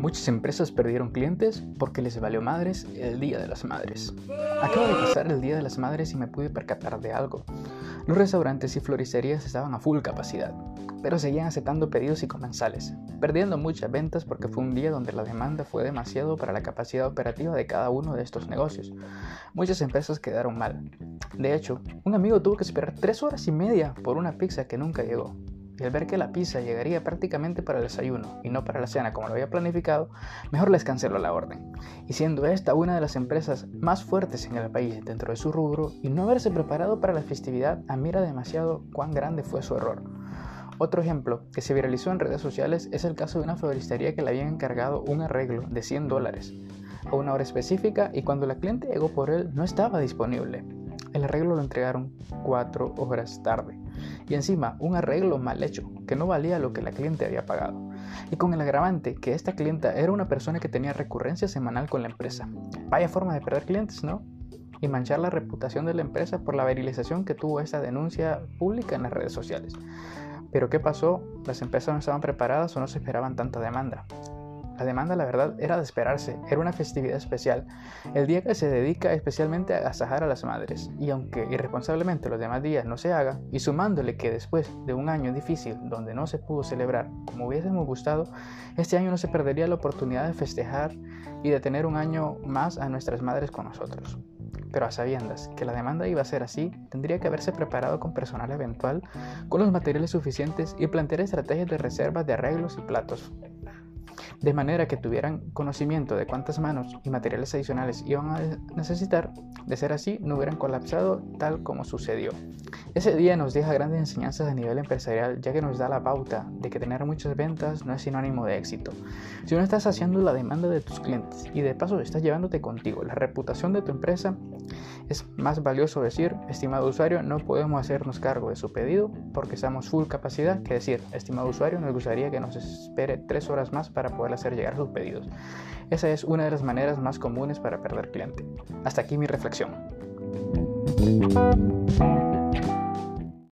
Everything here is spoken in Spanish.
Muchas empresas perdieron clientes porque les valió madres el Día de las Madres. Acaba de pasar el Día de las Madres y me pude percatar de algo. Los restaurantes y floristerías estaban a full capacidad, pero seguían aceptando pedidos y comensales, perdiendo muchas ventas porque fue un día donde la demanda fue demasiado para la capacidad operativa de cada uno de estos negocios. Muchas empresas quedaron mal. De hecho, un amigo tuvo que esperar tres horas y media por una pizza que nunca llegó y al ver que la pizza llegaría prácticamente para el desayuno y no para la cena como lo había planificado, mejor les canceló la orden. Y siendo esta una de las empresas más fuertes en el país dentro de su rubro y no haberse preparado para la festividad, admira demasiado cuán grande fue su error. Otro ejemplo que se viralizó en redes sociales es el caso de una floristería que le habían encargado un arreglo de 100 dólares a una hora específica y cuando la cliente llegó por él no estaba disponible. El arreglo lo entregaron cuatro horas tarde. Y encima, un arreglo mal hecho, que no valía lo que la cliente había pagado. Y con el agravante que esta clienta era una persona que tenía recurrencia semanal con la empresa. Vaya forma de perder clientes, ¿no? Y manchar la reputación de la empresa por la viralización que tuvo esta denuncia pública en las redes sociales. Pero ¿qué pasó? Las empresas no estaban preparadas o no se esperaban tanta demanda. La demanda, la verdad, era de esperarse, era una festividad especial, el día que se dedica especialmente a agasajar a las madres, y aunque irresponsablemente los demás días no se haga, y sumándole que después de un año difícil donde no se pudo celebrar como hubiésemos gustado, este año no se perdería la oportunidad de festejar y de tener un año más a nuestras madres con nosotros. Pero a sabiendas que la demanda iba a ser así, tendría que haberse preparado con personal eventual, con los materiales suficientes y plantear estrategias de reservas de arreglos y platos de manera que tuvieran conocimiento de cuántas manos y materiales adicionales iban a necesitar. De ser así, no hubieran colapsado tal como sucedió. Ese día nos deja grandes enseñanzas a nivel empresarial, ya que nos da la pauta de que tener muchas ventas no es sinónimo de éxito. Si no estás haciendo la demanda de tus clientes y de paso estás llevándote contigo la reputación de tu empresa, es más valioso decir, estimado usuario, no podemos hacernos cargo de su pedido porque estamos full capacidad que decir, estimado usuario, nos gustaría que nos espere tres horas más para poder hacer llegar sus pedidos. Esa es una de las maneras más comunes para perder cliente. Hasta aquí mi reflexión.